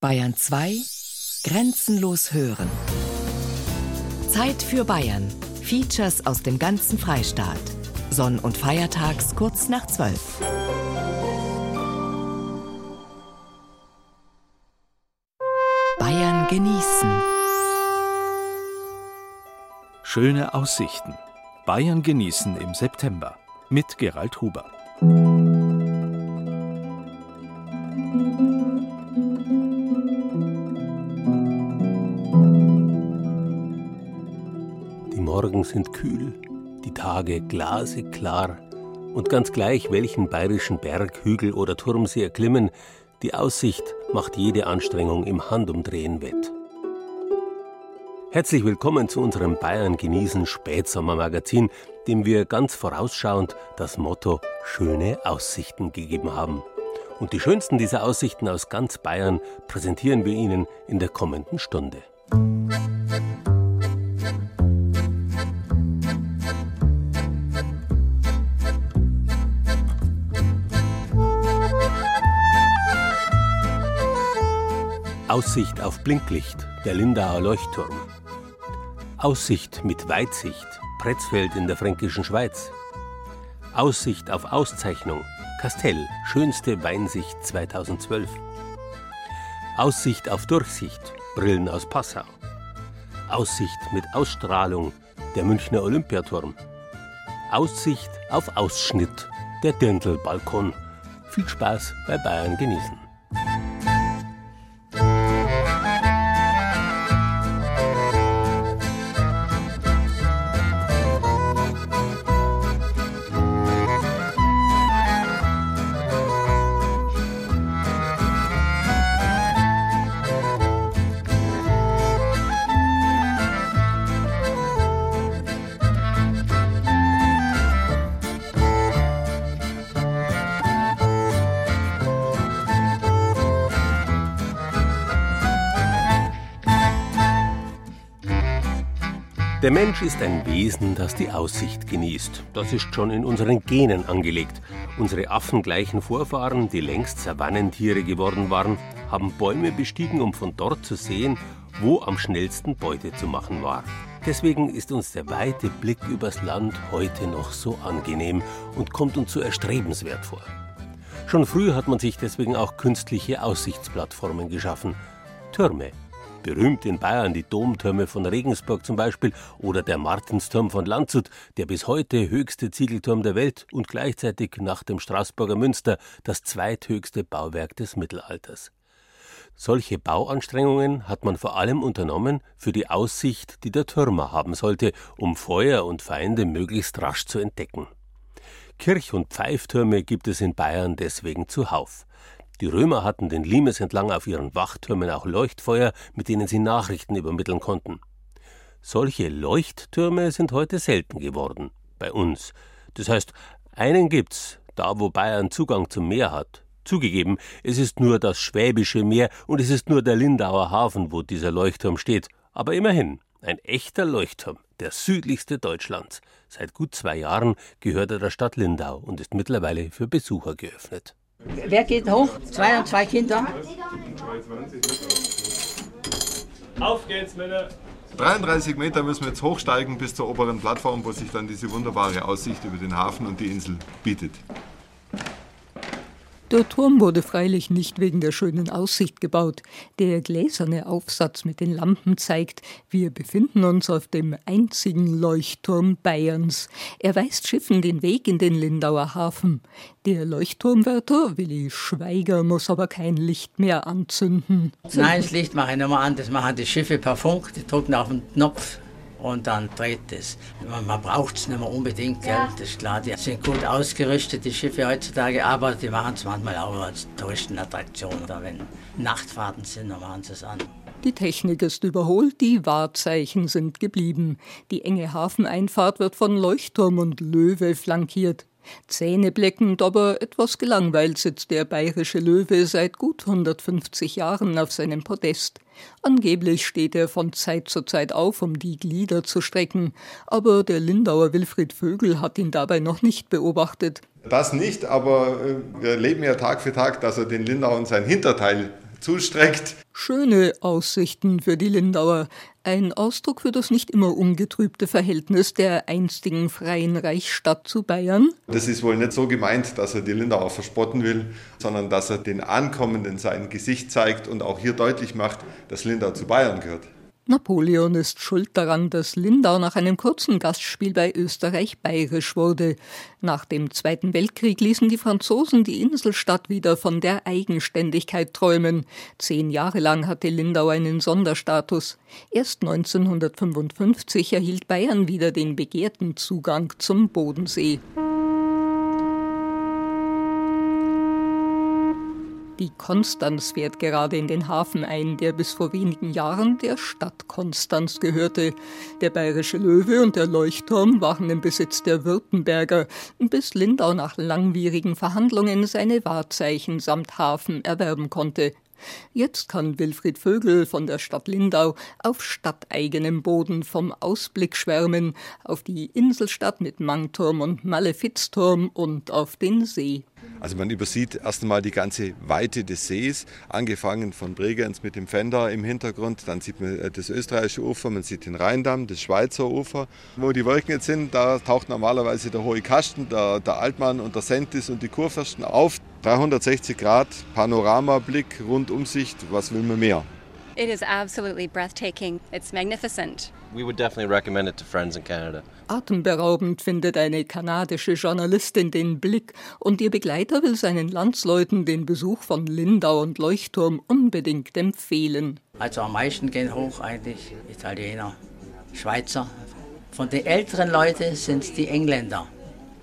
Bayern 2 Grenzenlos hören. Zeit für Bayern. Features aus dem ganzen Freistaat. Sonn- und Feiertags kurz nach 12. Bayern genießen. Schöne Aussichten. Bayern genießen im September mit Gerald Huber. Morgen sind kühl, die Tage glaseklar und ganz gleich, welchen bayerischen Berg, Hügel oder Turm sie erklimmen, die Aussicht macht jede Anstrengung im Handumdrehen wett. Herzlich willkommen zu unserem Bayern genießen Spätsommermagazin, dem wir ganz vorausschauend das Motto Schöne Aussichten gegeben haben. Und die schönsten dieser Aussichten aus ganz Bayern präsentieren wir Ihnen in der kommenden Stunde. Aussicht auf Blinklicht, der Lindauer Leuchtturm. Aussicht mit Weitsicht, Pretzfeld in der fränkischen Schweiz. Aussicht auf Auszeichnung, Kastell, schönste Weinsicht 2012. Aussicht auf Durchsicht, Brillen aus Passau. Aussicht mit Ausstrahlung, der Münchner Olympiaturm. Aussicht auf Ausschnitt, der Dirndl-Balkon. Viel Spaß bei Bayern genießen. Der Mensch ist ein Wesen, das die Aussicht genießt. Das ist schon in unseren Genen angelegt. Unsere affengleichen Vorfahren, die längst Savannentiere geworden waren, haben Bäume bestiegen, um von dort zu sehen, wo am schnellsten Beute zu machen war. Deswegen ist uns der weite Blick übers Land heute noch so angenehm und kommt uns so erstrebenswert vor. Schon früh hat man sich deswegen auch künstliche Aussichtsplattformen geschaffen. Türme, Berühmt in Bayern die Domtürme von Regensburg zum Beispiel oder der Martinsturm von Landshut, der bis heute höchste Ziegelturm der Welt und gleichzeitig nach dem Straßburger Münster das zweithöchste Bauwerk des Mittelalters. Solche Bauanstrengungen hat man vor allem unternommen für die Aussicht, die der Türmer haben sollte, um Feuer und Feinde möglichst rasch zu entdecken. Kirch- und Pfeiftürme gibt es in Bayern deswegen zuhauf. Die Römer hatten den Limes entlang auf ihren Wachtürmen auch Leuchtfeuer, mit denen sie Nachrichten übermitteln konnten. Solche Leuchttürme sind heute selten geworden, bei uns. Das heißt, einen gibt's, da wo Bayern Zugang zum Meer hat. Zugegeben, es ist nur das Schwäbische Meer und es ist nur der Lindauer Hafen, wo dieser Leuchtturm steht. Aber immerhin, ein echter Leuchtturm, der südlichste Deutschlands. Seit gut zwei Jahren gehört er der Stadt Lindau und ist mittlerweile für Besucher geöffnet. Wer geht hoch? Zwei und zwei Kinder. Auf geht's, Männer! 33 Meter müssen wir jetzt hochsteigen bis zur oberen Plattform, wo sich dann diese wunderbare Aussicht über den Hafen und die Insel bietet. Der Turm wurde freilich nicht wegen der schönen Aussicht gebaut. Der gläserne Aufsatz mit den Lampen zeigt, wir befinden uns auf dem einzigen Leuchtturm Bayerns. Er weist Schiffen den Weg in den Lindauer Hafen. Der Leuchtturmwärter Willi Schweiger muss aber kein Licht mehr anzünden. Nein, das Licht mache ich mehr an, das machen die Schiffe per Funk, die drücken auf den Knopf und dann dreht es. Man, man braucht es nicht mehr unbedingt, gell? das ist klar. Die sind gut ausgerüstet, die Schiffe heutzutage, aber die machen es manchmal auch als Touristenattraktion. Oder wenn Nachtfahrten sind, dann machen sie es an. Die Technik ist überholt, die Wahrzeichen sind geblieben. Die enge Hafeneinfahrt wird von Leuchtturm und Löwe flankiert. Zähnebleckend, aber etwas gelangweilt sitzt der bayerische Löwe seit gut 150 Jahren auf seinem Podest. Angeblich steht er von Zeit zu Zeit auf, um die Glieder zu strecken, aber der Lindauer Wilfried Vögel hat ihn dabei noch nicht beobachtet. Das nicht, aber äh, wir erleben ja Tag für Tag, dass er den Lindauern sein Hinterteil zustreckt. Schöne Aussichten für die Lindauer. Ein Ausdruck für das nicht immer ungetrübte Verhältnis der einstigen freien Reichsstadt zu Bayern. Das ist wohl nicht so gemeint, dass er die Lindauer verspotten will, sondern dass er den Ankommenden sein Gesicht zeigt und auch hier deutlich macht, dass Lindau zu Bayern gehört. Napoleon ist schuld daran, dass Lindau nach einem kurzen Gastspiel bei Österreich bayerisch wurde. Nach dem Zweiten Weltkrieg ließen die Franzosen die Inselstadt wieder von der Eigenständigkeit träumen. Zehn Jahre lang hatte Lindau einen Sonderstatus. Erst 1955 erhielt Bayern wieder den begehrten Zugang zum Bodensee. Die Konstanz fährt gerade in den Hafen ein, der bis vor wenigen Jahren der Stadt Konstanz gehörte. Der bayerische Löwe und der Leuchtturm waren im Besitz der Württemberger, bis Lindau nach langwierigen Verhandlungen seine Wahrzeichen samt Hafen erwerben konnte. Jetzt kann Wilfried Vögel von der Stadt Lindau auf stadteigenem Boden vom Ausblick schwärmen, auf die Inselstadt mit Mangturm und Malefizturm und auf den See. Also man übersieht erst einmal die ganze Weite des Sees, angefangen von Bregenz mit dem Fender im Hintergrund, dann sieht man äh, das österreichische Ufer, man sieht den Rheindamm, das Schweizer Ufer. Wo die Wolken jetzt sind, da taucht normalerweise der Hohe Kasten, der, der Altmann und der Sentis und die Kurfürsten auf. 360 Grad Panoramablick, Rundumsicht, was will man mehr? It is absolutely breathtaking. It's magnificent. We would definitely recommend it to friends in Canada. Atemberaubend findet eine kanadische Journalistin den Blick und ihr Begleiter will seinen Landsleuten den Besuch von Lindau und Leuchtturm unbedingt empfehlen. Also am meisten gehen hoch eigentlich Italiener, Schweizer. Von den älteren Leuten sind es die Engländer.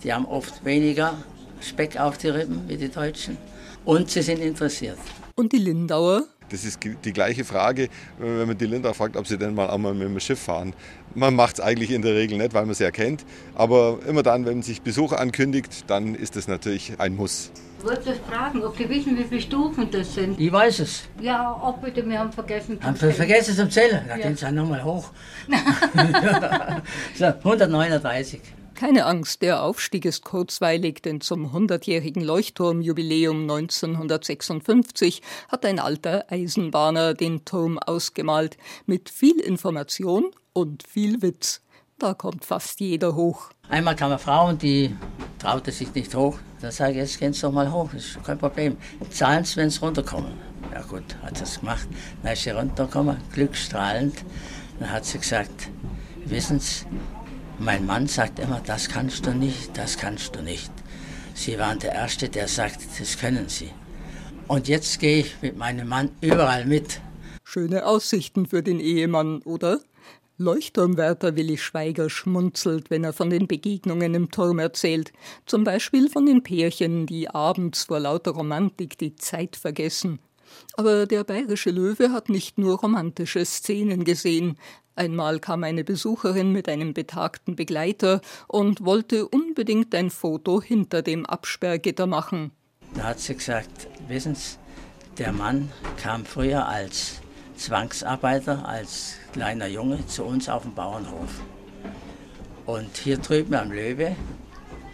Die haben oft weniger Speck auf die Rippen wie die Deutschen und sie sind interessiert. Und die Lindauer? Das ist die gleiche Frage, wenn man die Lindauer fragt, ob sie denn mal einmal mit dem Schiff fahren. Man macht es eigentlich in der Regel nicht, weil man es ja kennt. Aber immer dann, wenn sich Besuch ankündigt, dann ist das natürlich ein Muss. Ich wollte fragen, ob Sie wissen, wie viele Stufen das sind. Ich weiß es. Ja, auch bitte, wir haben vergessen Haben Sie vergessen zum Zählen? Da ja. gehen Sie nochmal hoch. so, 139. Keine Angst, der Aufstieg ist kurzweilig, denn zum 100-jährigen Leuchtturmjubiläum 1956 hat ein alter Eisenbahner den Turm ausgemalt, mit viel Information und viel Witz. Da kommt fast jeder hoch. Einmal kam eine Frau und die traute sich nicht hoch. Da sage ich, jetzt gehen Sie doch mal hoch, ist kein Problem. Zahlen Sie, wenn Sie runterkommen. Ja gut, hat das gemacht. Dann ist sie runtergekommen, glückstrahlend. Dann hat sie gesagt, wissen Sie, mein Mann sagt immer, das kannst du nicht, das kannst du nicht. Sie waren der Erste, der sagt, das können Sie. Und jetzt gehe ich mit meinem Mann überall mit. Schöne Aussichten für den Ehemann, oder? Leuchtturmwärter Willi Schweiger schmunzelt, wenn er von den Begegnungen im Turm erzählt. Zum Beispiel von den Pärchen, die abends vor lauter Romantik die Zeit vergessen. Aber der bayerische Löwe hat nicht nur romantische Szenen gesehen. Einmal kam eine Besucherin mit einem betagten Begleiter und wollte unbedingt ein Foto hinter dem Absperrgitter machen. Da hat sie gesagt, wissen Sie, der Mann kam früher als Zwangsarbeiter, als kleiner Junge zu uns auf dem Bauernhof. Und hier drüben am Löwe,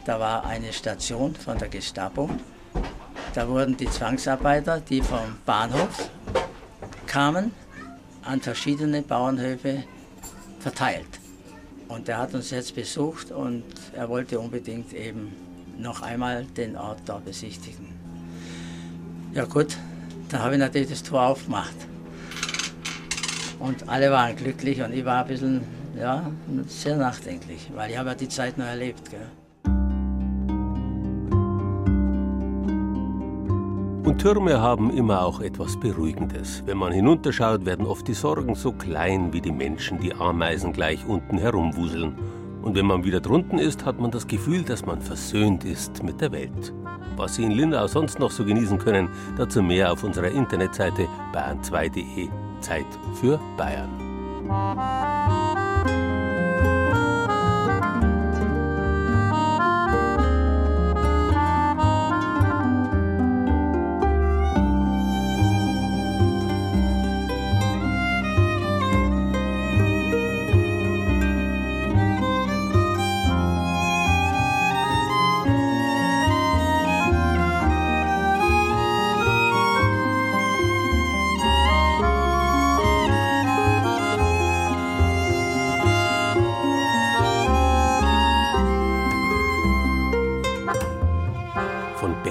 da war eine Station von der Gestapo. Da wurden die Zwangsarbeiter, die vom Bahnhof kamen, an verschiedene Bauernhöfe verteilt. Und er hat uns jetzt besucht und er wollte unbedingt eben noch einmal den Ort da besichtigen. Ja gut, da habe ich natürlich das Tor aufgemacht. Und alle waren glücklich und ich war ein bisschen, ja, sehr nachdenklich, weil ich habe ja die Zeit noch erlebt. Gell. Und Türme haben immer auch etwas Beruhigendes. Wenn man hinunterschaut, werden oft die Sorgen so klein wie die Menschen, die Ameisen gleich unten herumwuseln. Und wenn man wieder drunten ist, hat man das Gefühl, dass man versöhnt ist mit der Welt. Was Sie in Lindau sonst noch so genießen können, dazu mehr auf unserer Internetseite bayern2.de. Zeit für Bayern.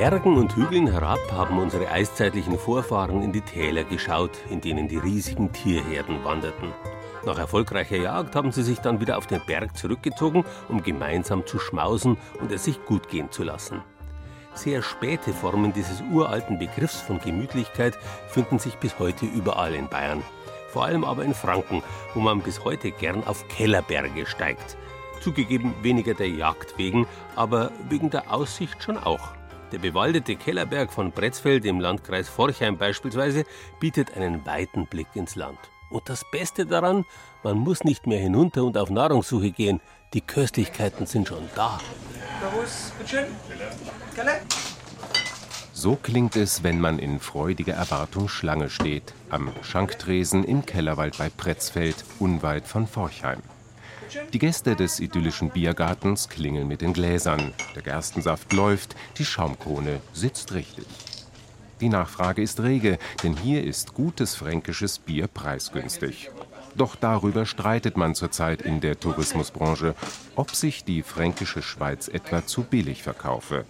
Bergen und Hügeln herab haben unsere eiszeitlichen Vorfahren in die Täler geschaut, in denen die riesigen Tierherden wanderten. Nach erfolgreicher Jagd haben sie sich dann wieder auf den Berg zurückgezogen, um gemeinsam zu schmausen und es sich gut gehen zu lassen. Sehr späte Formen dieses uralten Begriffs von Gemütlichkeit finden sich bis heute überall in Bayern. Vor allem aber in Franken, wo man bis heute gern auf Kellerberge steigt. Zugegeben weniger der Jagd wegen, aber wegen der Aussicht schon auch. Der bewaldete Kellerberg von Bretzfeld im Landkreis Forchheim beispielsweise bietet einen weiten Blick ins Land. Und das Beste daran, man muss nicht mehr hinunter und auf Nahrungssuche gehen. Die Köstlichkeiten sind schon da. So klingt es, wenn man in freudiger Erwartung Schlange steht, am Schanktresen im Kellerwald bei Pretzfeld, unweit von Forchheim. Die Gäste des idyllischen Biergartens klingeln mit den Gläsern. Der Gerstensaft läuft, die Schaumkrone sitzt richtig. Die Nachfrage ist rege, denn hier ist gutes fränkisches Bier preisgünstig. Doch darüber streitet man zurzeit in der Tourismusbranche, ob sich die fränkische Schweiz etwa zu billig verkaufe.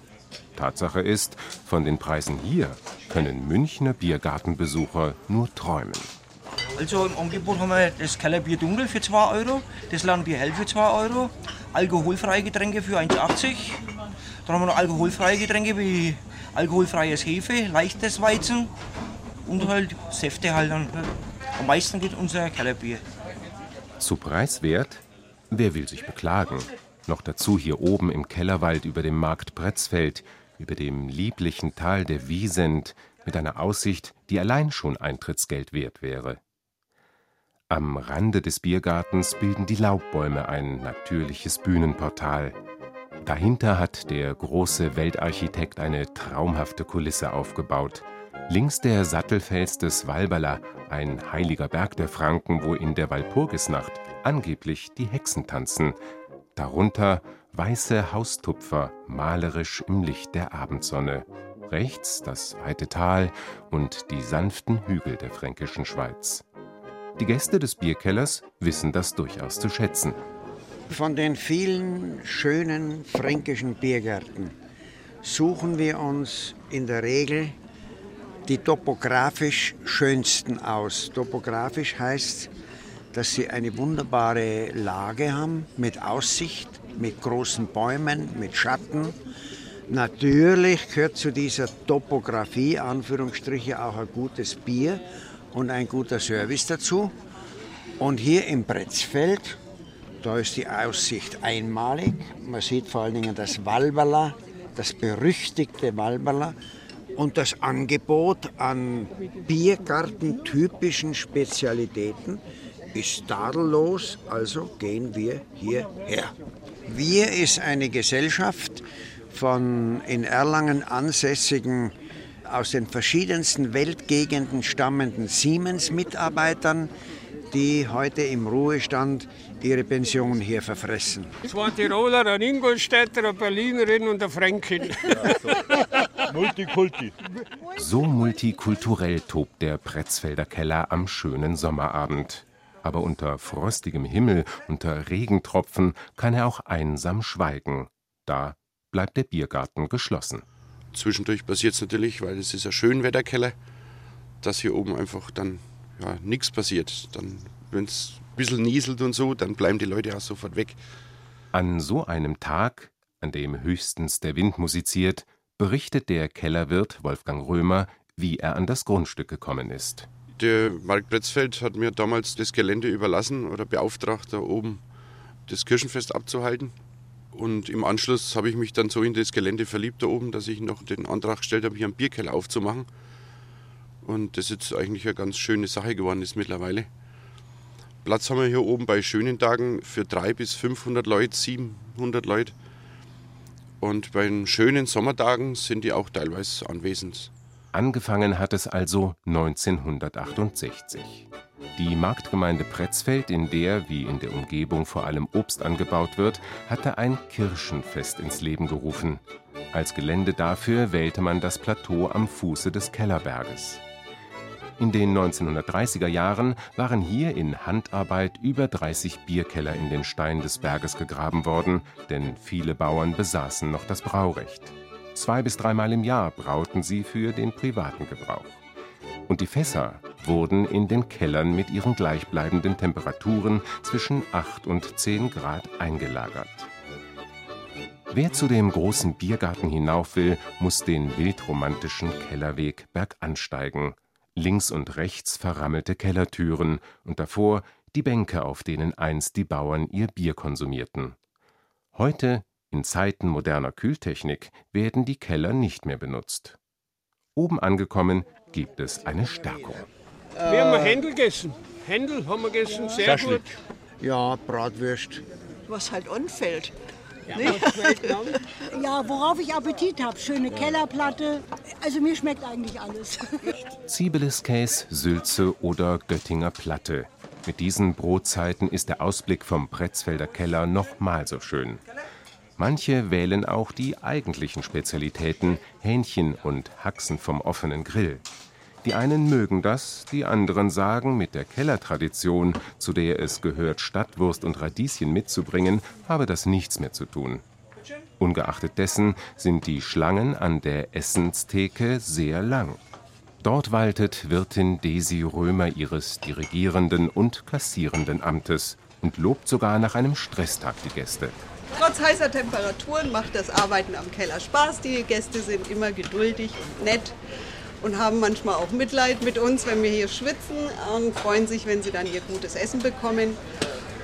Tatsache ist, von den Preisen hier können Münchner Biergartenbesucher nur träumen. Also im Angebot haben wir das Kellerbier Dunkel für 2 Euro, das Langbier Hell für 2 Euro, alkoholfreie Getränke für 1,80. Dann haben wir noch alkoholfreie Getränke wie alkoholfreies Hefe, leichtes Weizen und halt Säfte halt. Dann. Am meisten geht unser Kellerbier. Zu preiswert? Wer will sich beklagen? Noch dazu hier oben im Kellerwald über dem Markt Pretzfeld, über dem lieblichen Tal der Wiesent, mit einer Aussicht, die allein schon Eintrittsgeld wert wäre. Am Rande des Biergartens bilden die Laubbäume ein natürliches Bühnenportal. Dahinter hat der große Weltarchitekt eine traumhafte Kulisse aufgebaut. Links der Sattelfels des Walberla, ein heiliger Berg der Franken, wo in der Walpurgisnacht angeblich die Hexen tanzen. Darunter weiße Haustupfer, malerisch im Licht der Abendsonne. Rechts das weite Tal und die sanften Hügel der fränkischen Schweiz. Die Gäste des Bierkellers wissen das durchaus zu schätzen. Von den vielen schönen fränkischen Biergärten suchen wir uns in der Regel die topografisch schönsten aus. Topografisch heißt, dass sie eine wunderbare Lage haben mit Aussicht, mit großen Bäumen, mit Schatten. Natürlich gehört zu dieser Topografie, Anführungsstriche, auch ein gutes Bier und ein guter Service dazu. Und hier im Bretzfeld, da ist die Aussicht einmalig. Man sieht vor allen Dingen das Walberla, das berüchtigte Walberla und das Angebot an Biergartentypischen Spezialitäten ist tadellos, also gehen wir hierher. Wir ist eine Gesellschaft von in Erlangen ansässigen aus den verschiedensten Weltgegenden stammenden Siemens-Mitarbeitern, die heute im Ruhestand ihre Pension hier verfressen. Zwei Tiroler, ein Ingolstädter, eine Berlinerin und eine Fränkin. Multikulti. So multikulturell tobt der Pretzfelder Keller am schönen Sommerabend. Aber unter frostigem Himmel, unter Regentropfen kann er auch einsam schweigen. Da bleibt der Biergarten geschlossen. Zwischendurch passiert es natürlich, weil es ist ein Schönwetterkeller, dass hier oben einfach dann ja, nichts passiert. Dann, wenn es ein bisschen nieselt und so, dann bleiben die Leute auch sofort weg. An so einem Tag, an dem höchstens der Wind musiziert, berichtet der Kellerwirt Wolfgang Römer, wie er an das Grundstück gekommen ist. Der Mark Bretzfeld hat mir damals das Gelände überlassen oder beauftragt, da oben das Kirchenfest abzuhalten. Und im Anschluss habe ich mich dann so in das Gelände verliebt da oben, dass ich noch den Antrag gestellt habe, hier einen Bierkeller aufzumachen. Und das ist jetzt eigentlich eine ganz schöne Sache geworden ist mittlerweile. Platz haben wir hier oben bei schönen Tagen für 300 bis 500 Leute, 700 Leute. Und bei den schönen Sommertagen sind die auch teilweise anwesend. Angefangen hat es also 1968. Die Marktgemeinde Pretzfeld, in der wie in der Umgebung vor allem Obst angebaut wird, hatte ein Kirschenfest ins Leben gerufen. Als Gelände dafür wählte man das Plateau am Fuße des Kellerberges. In den 1930er Jahren waren hier in Handarbeit über 30 Bierkeller in den Stein des Berges gegraben worden, denn viele Bauern besaßen noch das Braurecht. Zwei bis dreimal im Jahr brauten sie für den privaten Gebrauch. Und die Fässer wurden in den Kellern mit ihren gleichbleibenden Temperaturen zwischen 8 und 10 Grad eingelagert. Wer zu dem großen Biergarten hinauf will, muss den wildromantischen Kellerweg bergansteigen. Links und rechts verrammelte Kellertüren und davor die Bänke, auf denen einst die Bauern ihr Bier konsumierten. Heute, in Zeiten moderner Kühltechnik, werden die Keller nicht mehr benutzt. Oben angekommen gibt es eine Stärkung. Wir haben Händel gegessen. Händel haben wir gegessen, sehr gut. Ja, Bratwürst. Was halt anfällt. Ne? Ja, worauf ich Appetit habe. Schöne Kellerplatte. Also mir schmeckt eigentlich alles. Zibeliskäse, Sülze oder Göttinger Platte. Mit diesen Brotzeiten ist der Ausblick vom Pretzfelder Keller noch mal so schön. Manche wählen auch die eigentlichen Spezialitäten, Hähnchen und Haxen vom offenen Grill. Die einen mögen das, die anderen sagen, mit der Kellertradition, zu der es gehört, Stadtwurst und Radieschen mitzubringen, habe das nichts mehr zu tun. Ungeachtet dessen sind die Schlangen an der Essenstheke sehr lang. Dort waltet Wirtin Desi Römer ihres dirigierenden und kassierenden Amtes und lobt sogar nach einem Stresstag die Gäste. Trotz heißer Temperaturen macht das Arbeiten am Keller Spaß. Die Gäste sind immer geduldig und nett und haben manchmal auch Mitleid mit uns, wenn wir hier schwitzen und freuen sich, wenn sie dann ihr gutes Essen bekommen.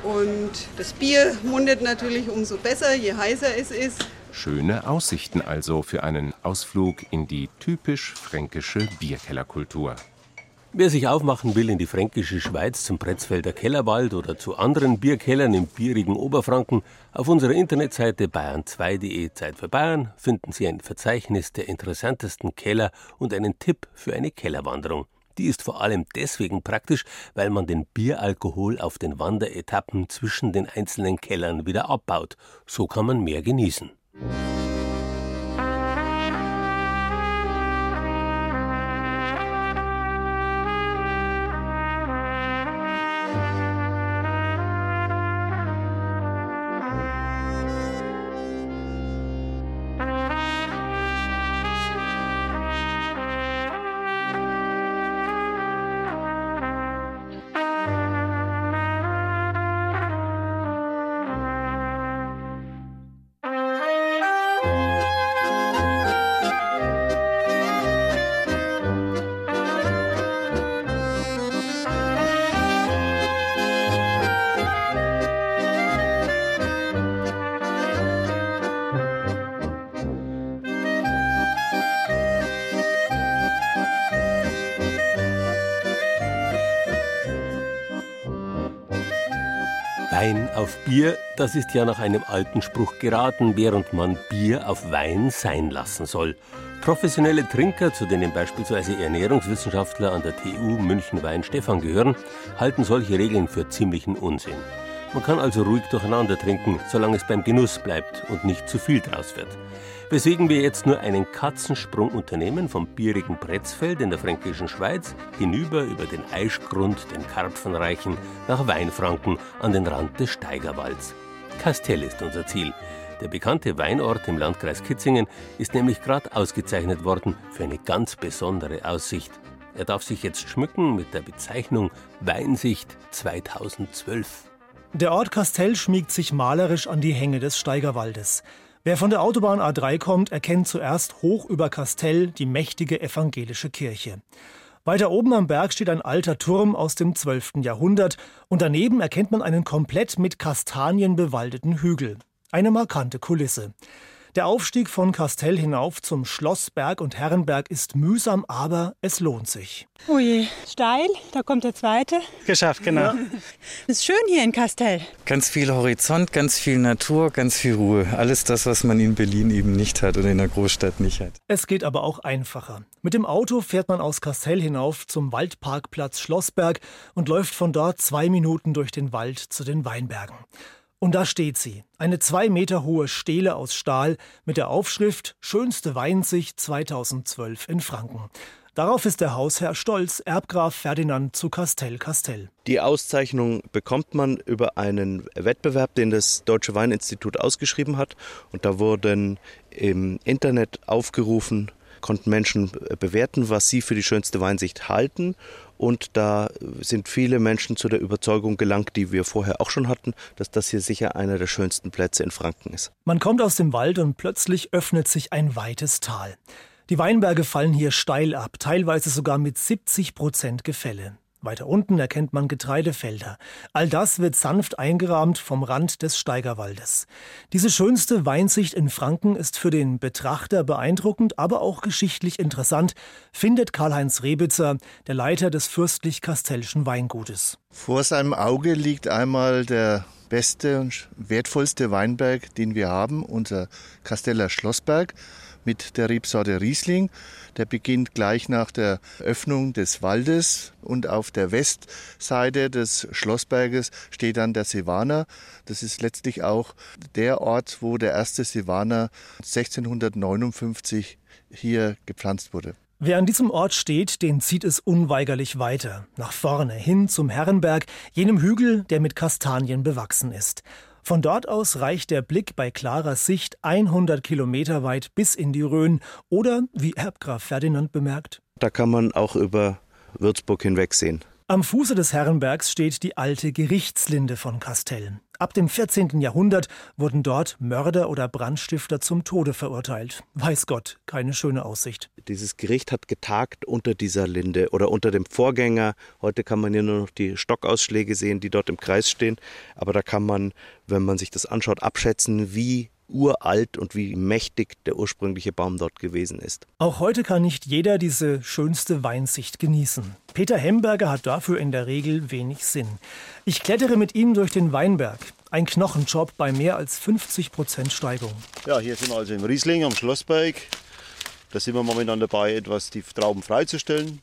Und das Bier mundet natürlich umso besser, je heißer es ist. Schöne Aussichten also für einen Ausflug in die typisch fränkische Bierkellerkultur. Wer sich aufmachen will in die fränkische Schweiz zum Pretzfelder Kellerwald oder zu anderen Bierkellern im bierigen Oberfranken, auf unserer Internetseite bayern2.de Zeit für Bayern finden Sie ein Verzeichnis der interessantesten Keller und einen Tipp für eine Kellerwanderung. Die ist vor allem deswegen praktisch, weil man den Bieralkohol auf den Wanderetappen zwischen den einzelnen Kellern wieder abbaut. So kann man mehr genießen. Das ist ja nach einem alten Spruch geraten, während man Bier auf Wein sein lassen soll. Professionelle Trinker, zu denen beispielsweise Ernährungswissenschaftler an der TU München Wein Stefan gehören, halten solche Regeln für ziemlichen Unsinn. Man kann also ruhig durcheinander trinken, solange es beim Genuss bleibt und nicht zu viel draus wird. Weswegen wir jetzt nur einen Katzensprung unternehmen vom bierigen Pretzfeld in der fränkischen Schweiz hinüber über den Eischgrund, den Karpfenreichen, nach Weinfranken an den Rand des Steigerwalds. Kastell ist unser Ziel. Der bekannte Weinort im Landkreis Kitzingen ist nämlich gerade ausgezeichnet worden für eine ganz besondere Aussicht. Er darf sich jetzt schmücken mit der Bezeichnung Weinsicht 2012. Der Ort Kastell schmiegt sich malerisch an die Hänge des Steigerwaldes. Wer von der Autobahn A3 kommt, erkennt zuerst hoch über Kastell die mächtige evangelische Kirche. Weiter oben am Berg steht ein alter Turm aus dem 12. Jahrhundert und daneben erkennt man einen komplett mit Kastanien bewaldeten Hügel. Eine markante Kulisse. Der Aufstieg von Kastell hinauf zum Schlossberg und Herrenberg ist mühsam, aber es lohnt sich. Oh je, steil, da kommt der zweite. Geschafft, genau. Ist schön hier in Kastell. Ganz viel Horizont, ganz viel Natur, ganz viel Ruhe. Alles das, was man in Berlin eben nicht hat oder in der Großstadt nicht hat. Es geht aber auch einfacher. Mit dem Auto fährt man aus Kastell hinauf zum Waldparkplatz Schlossberg und läuft von dort zwei Minuten durch den Wald zu den Weinbergen. Und da steht sie, eine zwei Meter hohe Stele aus Stahl mit der Aufschrift Schönste Weinsicht 2012 in Franken. Darauf ist der Hausherr stolz, Erbgraf Ferdinand zu Castell Castell. Die Auszeichnung bekommt man über einen Wettbewerb, den das Deutsche Weininstitut ausgeschrieben hat. Und da wurden im Internet aufgerufen, konnten Menschen bewerten, was sie für die schönste Weinsicht halten. Und da sind viele Menschen zu der Überzeugung gelangt, die wir vorher auch schon hatten, dass das hier sicher einer der schönsten Plätze in Franken ist. Man kommt aus dem Wald und plötzlich öffnet sich ein weites Tal. Die Weinberge fallen hier steil ab, teilweise sogar mit 70 Prozent Gefälle. Weiter unten erkennt man Getreidefelder. All das wird sanft eingerahmt vom Rand des Steigerwaldes. Diese schönste Weinsicht in Franken ist für den Betrachter beeindruckend, aber auch geschichtlich interessant, findet Karl-Heinz Rebitzer, der Leiter des fürstlich-kastellschen Weingutes. Vor seinem Auge liegt einmal der beste und wertvollste Weinberg, den wir haben, unser Kasteller Schlossberg mit der Rebsorte Riesling. Der beginnt gleich nach der Öffnung des Waldes und auf der Westseite des Schlossberges steht dann der Silvaner. Das ist letztlich auch der Ort, wo der erste Silvaner 1659 hier gepflanzt wurde. Wer an diesem Ort steht, den zieht es unweigerlich weiter, nach vorne, hin zum Herrenberg, jenem Hügel, der mit Kastanien bewachsen ist. Von dort aus reicht der Blick bei klarer Sicht 100 Kilometer weit bis in die Rhön oder, wie Erbgraf Ferdinand bemerkt, da kann man auch über Würzburg hinwegsehen. Am Fuße des Herrenbergs steht die alte Gerichtslinde von Kastell. Ab dem 14. Jahrhundert wurden dort Mörder oder Brandstifter zum Tode verurteilt. Weiß Gott, keine schöne Aussicht. Dieses Gericht hat getagt unter dieser Linde oder unter dem Vorgänger. Heute kann man hier nur noch die Stockausschläge sehen, die dort im Kreis stehen. Aber da kann man, wenn man sich das anschaut, abschätzen, wie uralt und wie mächtig der ursprüngliche Baum dort gewesen ist. Auch heute kann nicht jeder diese schönste Weinsicht genießen. Peter Hemberger hat dafür in der Regel wenig Sinn. Ich klettere mit ihm durch den Weinberg. Ein Knochenjob bei mehr als 50 Prozent Steigung. Ja, hier sind wir also im Riesling am Schlossberg. Da sind wir momentan dabei, etwas die Trauben freizustellen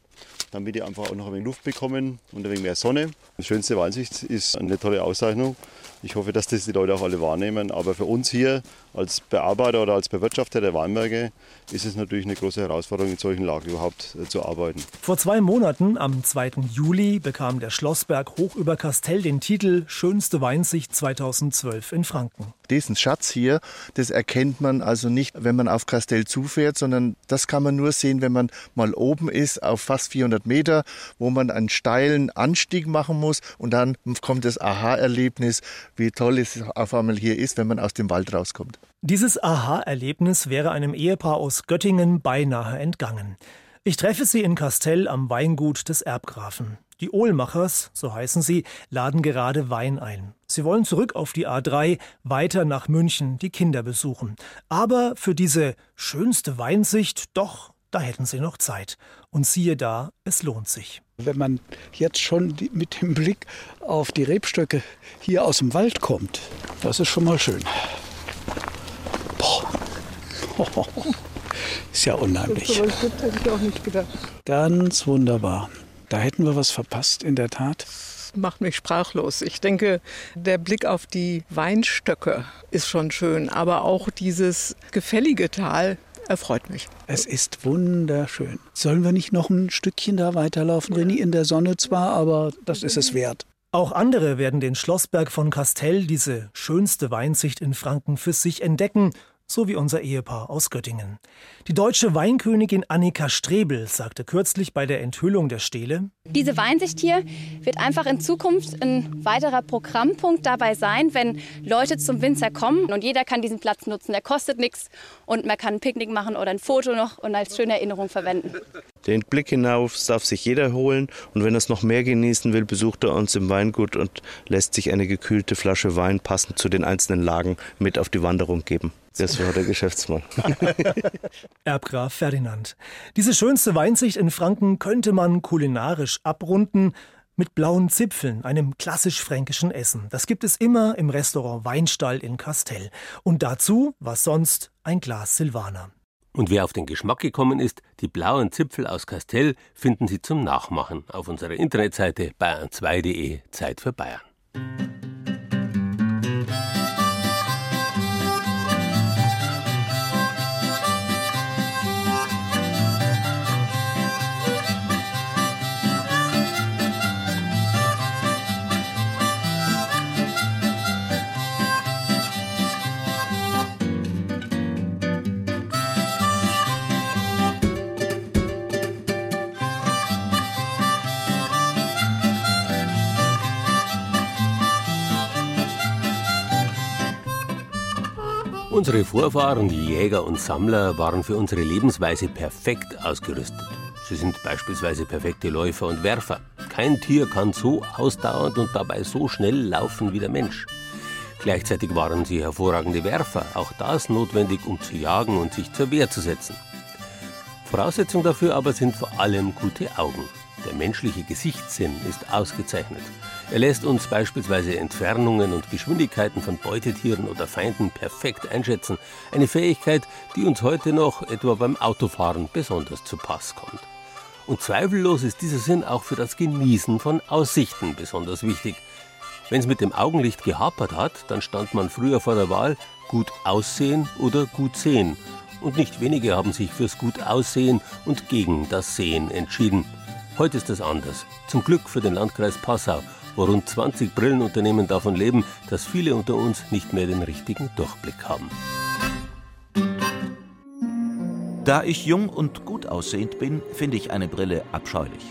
damit die einfach auch noch ein wenig Luft bekommen und ein wenig mehr Sonne. Die schönste Weinsicht ist eine tolle Auszeichnung. Ich hoffe, dass das die Leute auch alle wahrnehmen. Aber für uns hier als Bearbeiter oder als Bewirtschafter der Weinberge ist es natürlich eine große Herausforderung, in solchen Lagen überhaupt äh, zu arbeiten. Vor zwei Monaten, am 2. Juli, bekam der Schlossberg hoch über Kastell den Titel Schönste Weinsicht 2012 in Franken. Diesen Schatz hier, das erkennt man also nicht, wenn man auf Kastell zufährt, sondern das kann man nur sehen, wenn man mal oben ist, auf fast 400 Meter, wo man einen steilen Anstieg machen muss und dann kommt das Aha-Erlebnis, wie toll es auf einmal hier ist, wenn man aus dem Wald rauskommt. Dieses Aha-Erlebnis wäre einem Ehepaar aus Göttingen beinahe entgangen. Ich treffe sie in Kastell am Weingut des Erbgrafen. Die Ohlmachers, so heißen sie, laden gerade Wein ein. Sie wollen zurück auf die A3, weiter nach München, die Kinder besuchen. Aber für diese schönste Weinsicht, doch, da hätten sie noch Zeit. Und siehe da, es lohnt sich. Wenn man jetzt schon mit dem Blick auf die Rebstöcke hier aus dem Wald kommt, das ist schon mal schön. Ist ja unheimlich. Das hätte ich auch nicht gedacht. Ganz wunderbar. Da hätten wir was verpasst, in der Tat. Macht mich sprachlos. Ich denke, der Blick auf die Weinstöcke ist schon schön, aber auch dieses gefällige Tal erfreut mich. Es ist wunderschön. Sollen wir nicht noch ein Stückchen da weiterlaufen, René? In der Sonne zwar, aber das ist es wert. Auch andere werden den Schlossberg von Kastell, diese schönste Weinsicht in Franken, für sich entdecken so wie unser Ehepaar aus Göttingen. Die deutsche Weinkönigin Annika Strebel sagte kürzlich bei der Enthüllung der Stele, diese Weinsicht hier wird einfach in Zukunft ein weiterer Programmpunkt dabei sein, wenn Leute zum Winzer kommen und jeder kann diesen Platz nutzen. Der kostet nichts und man kann ein Picknick machen oder ein Foto noch und als schöne Erinnerung verwenden. Den Blick hinauf darf sich jeder holen und wenn er es noch mehr genießen will, besucht er uns im Weingut und lässt sich eine gekühlte Flasche Wein passend zu den einzelnen Lagen mit auf die Wanderung geben. Das war der Geschäftsmann. Erbgraf Ferdinand. Diese schönste Weinsicht in Franken könnte man kulinarisch abrunden mit blauen Zipfeln, einem klassisch fränkischen Essen. Das gibt es immer im Restaurant Weinstall in Kastell. Und dazu, was sonst, ein Glas Silvaner. Und wer auf den Geschmack gekommen ist, die blauen Zipfel aus Kastell finden Sie zum Nachmachen auf unserer Internetseite bayern2.de Zeit für Bayern. Unsere Vorfahren, die Jäger und Sammler, waren für unsere Lebensweise perfekt ausgerüstet. Sie sind beispielsweise perfekte Läufer und Werfer. Kein Tier kann so ausdauernd und dabei so schnell laufen wie der Mensch. Gleichzeitig waren sie hervorragende Werfer, auch das notwendig, um zu jagen und sich zur Wehr zu setzen. Voraussetzung dafür aber sind vor allem gute Augen. Der menschliche Gesichtssinn ist ausgezeichnet. Er lässt uns beispielsweise Entfernungen und Geschwindigkeiten von Beutetieren oder Feinden perfekt einschätzen. Eine Fähigkeit, die uns heute noch etwa beim Autofahren besonders zu Pass kommt. Und zweifellos ist dieser Sinn auch für das Genießen von Aussichten besonders wichtig. Wenn es mit dem Augenlicht gehapert hat, dann stand man früher vor der Wahl gut aussehen oder gut sehen. Und nicht wenige haben sich fürs gut aussehen und gegen das Sehen entschieden. Heute ist das anders. Zum Glück für den Landkreis Passau, wo rund 20 Brillenunternehmen davon leben, dass viele unter uns nicht mehr den richtigen Durchblick haben. Da ich jung und gut aussehend bin, finde ich eine Brille abscheulich.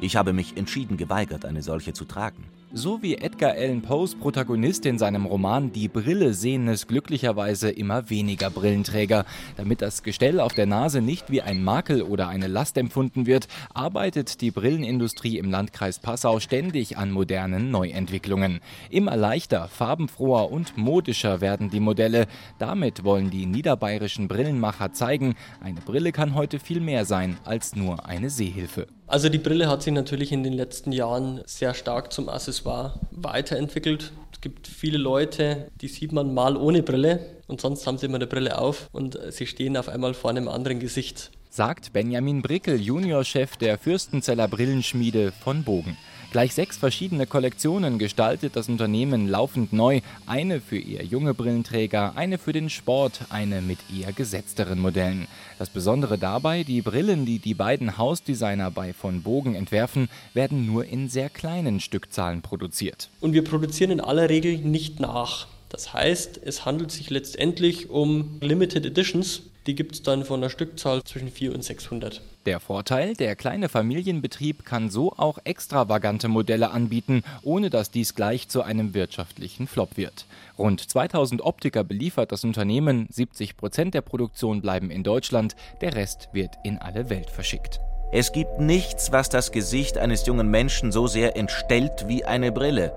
Ich habe mich entschieden geweigert, eine solche zu tragen. So wie Edgar Allan Poes Protagonist in seinem Roman Die Brille sehen es glücklicherweise immer weniger Brillenträger. Damit das Gestell auf der Nase nicht wie ein Makel oder eine Last empfunden wird, arbeitet die Brillenindustrie im Landkreis Passau ständig an modernen Neuentwicklungen. Immer leichter, farbenfroher und modischer werden die Modelle. Damit wollen die niederbayerischen Brillenmacher zeigen, eine Brille kann heute viel mehr sein als nur eine Sehhilfe. Also die Brille hat sich natürlich in den letzten Jahren sehr stark zum Accessoire weiterentwickelt. Es gibt viele Leute, die sieht man mal ohne Brille und sonst haben sie immer eine Brille auf und sie stehen auf einmal vor einem anderen Gesicht. Sagt Benjamin Brickel, Juniorchef der Fürstenzeller Brillenschmiede von Bogen. Gleich sechs verschiedene Kollektionen gestaltet das Unternehmen laufend neu. Eine für eher junge Brillenträger, eine für den Sport, eine mit eher gesetzteren Modellen. Das Besondere dabei, die Brillen, die die beiden Hausdesigner bei von Bogen entwerfen, werden nur in sehr kleinen Stückzahlen produziert. Und wir produzieren in aller Regel nicht nach. Das heißt, es handelt sich letztendlich um Limited Editions, die gibt es dann von einer Stückzahl zwischen 400 und 600. Der Vorteil, der kleine Familienbetrieb kann so auch extravagante Modelle anbieten, ohne dass dies gleich zu einem wirtschaftlichen Flop wird. Rund 2000 Optiker beliefert das Unternehmen, 70 Prozent der Produktion bleiben in Deutschland, der Rest wird in alle Welt verschickt. Es gibt nichts, was das Gesicht eines jungen Menschen so sehr entstellt wie eine Brille.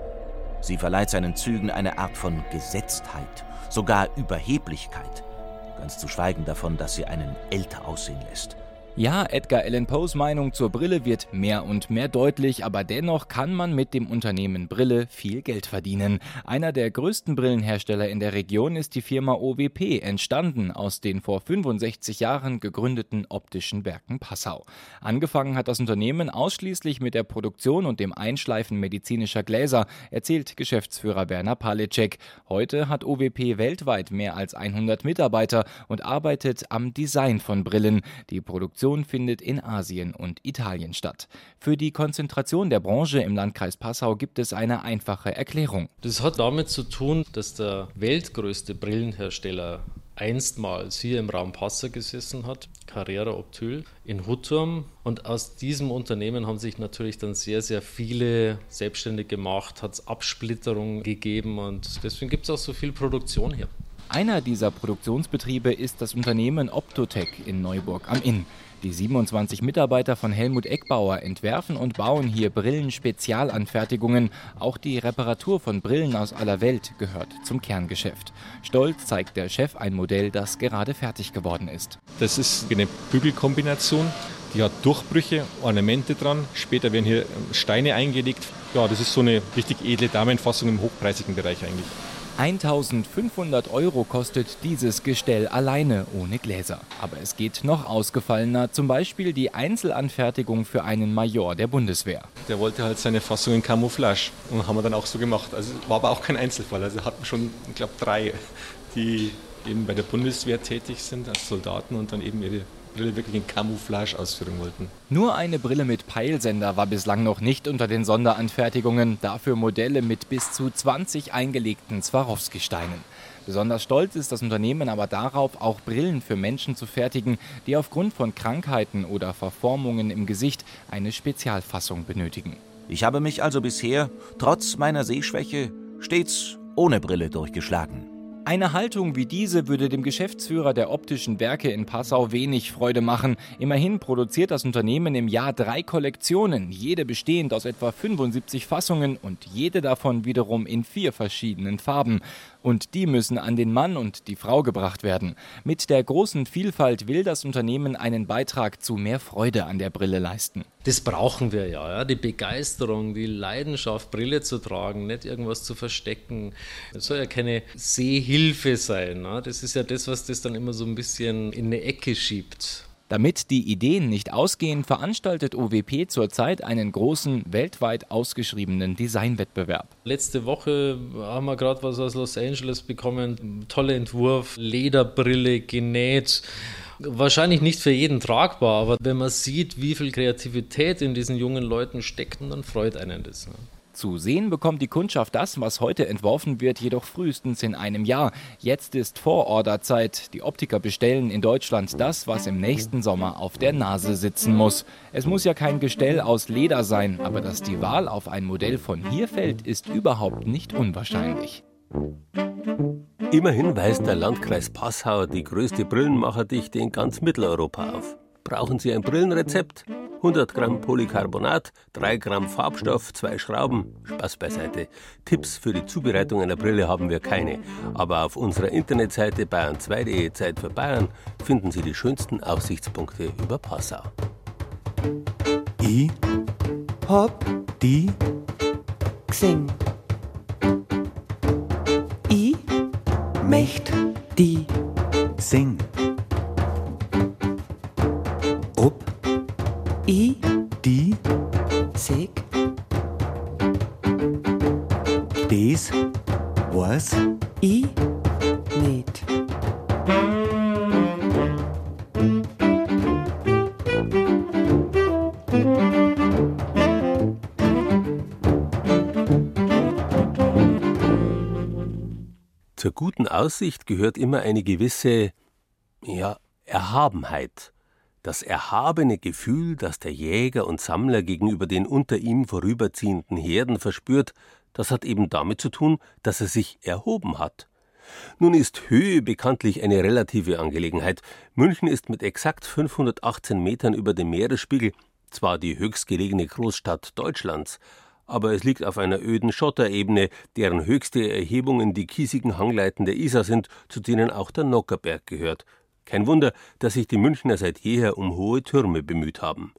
Sie verleiht seinen Zügen eine Art von Gesetztheit, sogar Überheblichkeit ganz zu schweigen davon, dass sie einen älter aussehen lässt. Ja, Edgar Allan Poes Meinung zur Brille wird mehr und mehr deutlich, aber dennoch kann man mit dem Unternehmen Brille viel Geld verdienen. Einer der größten Brillenhersteller in der Region ist die Firma OWP, entstanden aus den vor 65 Jahren gegründeten optischen Werken Passau. Angefangen hat das Unternehmen ausschließlich mit der Produktion und dem Einschleifen medizinischer Gläser, erzählt Geschäftsführer Werner Palicek. Heute hat OWP weltweit mehr als 100 Mitarbeiter und arbeitet am Design von Brillen. Die Produktion Produktion findet in Asien und Italien statt. Für die Konzentration der Branche im Landkreis Passau gibt es eine einfache Erklärung. Das hat damit zu tun, dass der weltgrößte Brillenhersteller einstmals hier im Raum Passau gesessen hat, Carrera Optyl in Hutturm. Und aus diesem Unternehmen haben sich natürlich dann sehr, sehr viele selbstständig gemacht, hat es Absplitterungen gegeben und deswegen gibt es auch so viel Produktion hier. Einer dieser Produktionsbetriebe ist das Unternehmen Optotec in Neuburg am Inn. Die 27 Mitarbeiter von Helmut Eckbauer entwerfen und bauen hier Brillen-Spezialanfertigungen. Auch die Reparatur von Brillen aus aller Welt gehört zum Kerngeschäft. Stolz zeigt der Chef ein Modell, das gerade fertig geworden ist. Das ist eine Bügelkombination. Die hat Durchbrüche, Ornamente dran. Später werden hier Steine eingelegt. Ja, das ist so eine richtig edle Damenfassung im hochpreisigen Bereich eigentlich. 1500 Euro kostet dieses Gestell alleine ohne Gläser. Aber es geht noch ausgefallener, zum Beispiel die Einzelanfertigung für einen Major der Bundeswehr. Der wollte halt seine Fassung in Camouflage und haben wir dann auch so gemacht. Also war aber auch kein Einzelfall. Also hatten schon, ich glaube, drei, die eben bei der Bundeswehr tätig sind als Soldaten und dann eben ihre Brille wirklich in Camouflage ausführen wollten. Nur eine Brille mit Peilsender war bislang noch nicht unter den Sonderanfertigungen, dafür Modelle mit bis zu 20 eingelegten Swarovski-Steinen. Besonders stolz ist das Unternehmen aber darauf, auch Brillen für Menschen zu fertigen, die aufgrund von Krankheiten oder Verformungen im Gesicht eine Spezialfassung benötigen. Ich habe mich also bisher, trotz meiner Sehschwäche, stets ohne Brille durchgeschlagen. Eine Haltung wie diese würde dem Geschäftsführer der optischen Werke in Passau wenig Freude machen. Immerhin produziert das Unternehmen im Jahr drei Kollektionen, jede bestehend aus etwa 75 Fassungen und jede davon wiederum in vier verschiedenen Farben. Und die müssen an den Mann und die Frau gebracht werden. Mit der großen Vielfalt will das Unternehmen einen Beitrag zu mehr Freude an der Brille leisten. Das brauchen wir ja, ja, die Begeisterung, die Leidenschaft, Brille zu tragen, nicht irgendwas zu verstecken. Es soll ja keine Sehhilfe sein. Ne? Das ist ja das, was das dann immer so ein bisschen in eine Ecke schiebt. Damit die Ideen nicht ausgehen, veranstaltet OWP zurzeit einen großen, weltweit ausgeschriebenen Designwettbewerb. Letzte Woche haben wir gerade was aus Los Angeles bekommen. Toller Entwurf, Lederbrille genäht. Wahrscheinlich nicht für jeden tragbar, aber wenn man sieht, wie viel Kreativität in diesen jungen Leuten steckt, dann freut einen das. Ne? Zu sehen bekommt die Kundschaft das, was heute entworfen wird, jedoch frühestens in einem Jahr. Jetzt ist Vororderzeit. Die Optiker bestellen in Deutschland das, was im nächsten Sommer auf der Nase sitzen muss. Es muss ja kein Gestell aus Leder sein, aber dass die Wahl auf ein Modell von hier fällt, ist überhaupt nicht unwahrscheinlich. Immerhin weist der Landkreis Passau die größte Brillenmacherdichte in ganz Mitteleuropa auf. Brauchen Sie ein Brillenrezept? 100 Gramm Polycarbonat, 3 Gramm Farbstoff, 2 Schrauben. Spaß beiseite. Tipps für die Zubereitung einer Brille haben wir keine. Aber auf unserer Internetseite bayern2.de Zeit für Bayern finden Sie die schönsten Aussichtspunkte über Passau. I Hop die Xing I Mecht die Sing Aussicht gehört immer eine gewisse, ja, Erhabenheit. Das erhabene Gefühl, das der Jäger und Sammler gegenüber den unter ihm vorüberziehenden Herden verspürt, das hat eben damit zu tun, dass er sich erhoben hat. Nun ist Höhe bekanntlich eine relative Angelegenheit. München ist mit exakt 518 Metern über dem Meeresspiegel zwar die höchstgelegene Großstadt Deutschlands, aber es liegt auf einer öden Schotterebene, deren höchste Erhebungen die kiesigen Hangleiten der Isar sind, zu denen auch der Nockerberg gehört. Kein Wunder, dass sich die Münchner seit jeher um hohe Türme bemüht haben.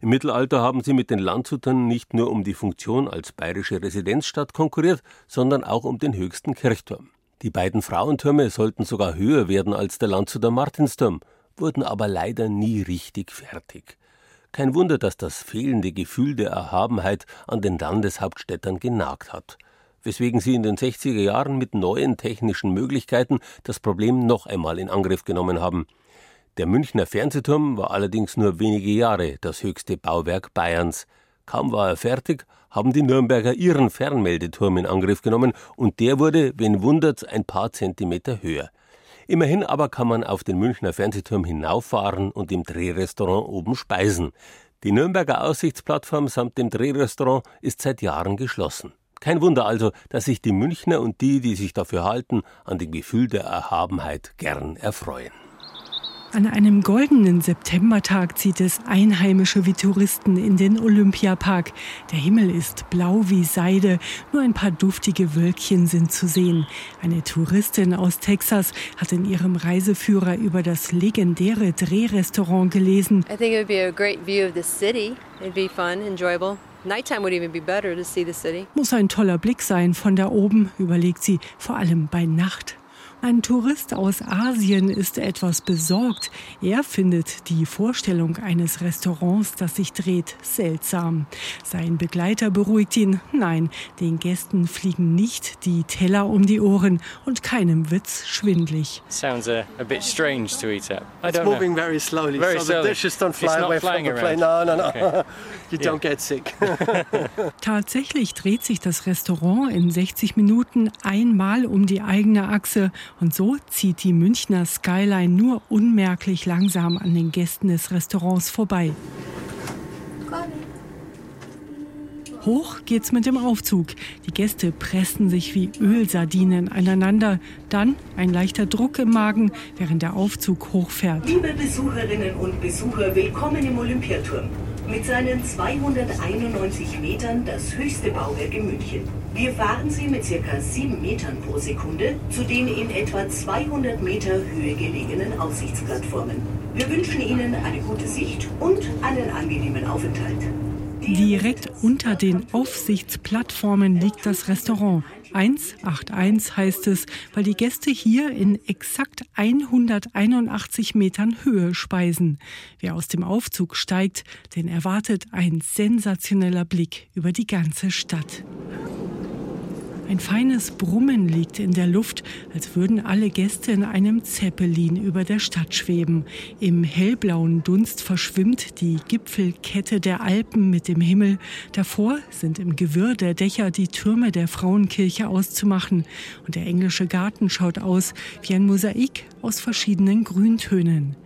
Im Mittelalter haben sie mit den Landshutern nicht nur um die Funktion als bayerische Residenzstadt konkurriert, sondern auch um den höchsten Kirchturm. Die beiden Frauentürme sollten sogar höher werden als der Landshuter Martinsturm, wurden aber leider nie richtig fertig. Kein Wunder, dass das fehlende Gefühl der Erhabenheit an den Landeshauptstädtern genagt hat, weswegen sie in den 60er Jahren mit neuen technischen Möglichkeiten das Problem noch einmal in Angriff genommen haben. Der Münchner Fernsehturm war allerdings nur wenige Jahre das höchste Bauwerk Bayerns. Kaum war er fertig, haben die Nürnberger ihren Fernmeldeturm in Angriff genommen und der wurde, wen wundert's, ein paar Zentimeter höher. Immerhin aber kann man auf den Münchner Fernsehturm hinauffahren und im Drehrestaurant oben speisen. Die Nürnberger Aussichtsplattform samt dem Drehrestaurant ist seit Jahren geschlossen. Kein Wunder also, dass sich die Münchner und die, die sich dafür halten, an dem Gefühl der Erhabenheit gern erfreuen. An einem goldenen Septembertag zieht es Einheimische wie Touristen in den Olympiapark. Der Himmel ist blau wie Seide, nur ein paar duftige Wölkchen sind zu sehen. Eine Touristin aus Texas hat in ihrem Reiseführer über das legendäre Drehrestaurant gelesen. I think it would be a great view of the city. It'd be fun, enjoyable. Nighttime would even be better to see the city. Muss ein toller Blick sein von da oben, überlegt sie, vor allem bei Nacht. Ein Tourist aus Asien ist etwas besorgt. Er findet die Vorstellung eines Restaurants, das sich dreht, seltsam. Sein Begleiter beruhigt ihn. Nein, den Gästen fliegen nicht die Teller um die Ohren und keinem wird's schwindlig. Sounds a, a bit strange to eat at. I It's don't moving know. very slowly, Very so slowly. the dishes don't It's fly away from the around. No, no, no. Okay. you Yeah. don't get sick. Tatsächlich dreht sich das Restaurant in 60 Minuten einmal um die eigene Achse und so zieht die Münchner Skyline nur unmerklich langsam an den Gästen des Restaurants vorbei. Hoch geht's mit dem Aufzug. Die Gäste pressen sich wie Ölsardinen aneinander. Dann ein leichter Druck im Magen, während der Aufzug hochfährt. Liebe Besucherinnen und Besucher, willkommen im Olympiaturm. Mit seinen 291 Metern das höchste Bauwerk in München. Wir fahren Sie mit circa 7 Metern pro Sekunde zu den in etwa 200 Meter Höhe gelegenen Aussichtsplattformen. Wir wünschen Ihnen eine gute Sicht und einen angenehmen Aufenthalt. Direkt unter den Aufsichtsplattformen liegt das Restaurant. 181 heißt es, weil die Gäste hier in exakt 181 Metern Höhe speisen. Wer aus dem Aufzug steigt, den erwartet ein sensationeller Blick über die ganze Stadt. Ein feines Brummen liegt in der Luft, als würden alle Gäste in einem Zeppelin über der Stadt schweben. Im hellblauen Dunst verschwimmt die Gipfelkette der Alpen mit dem Himmel. Davor sind im Gewirr der Dächer die Türme der Frauenkirche auszumachen. Und der englische Garten schaut aus wie ein Mosaik aus verschiedenen Grüntönen.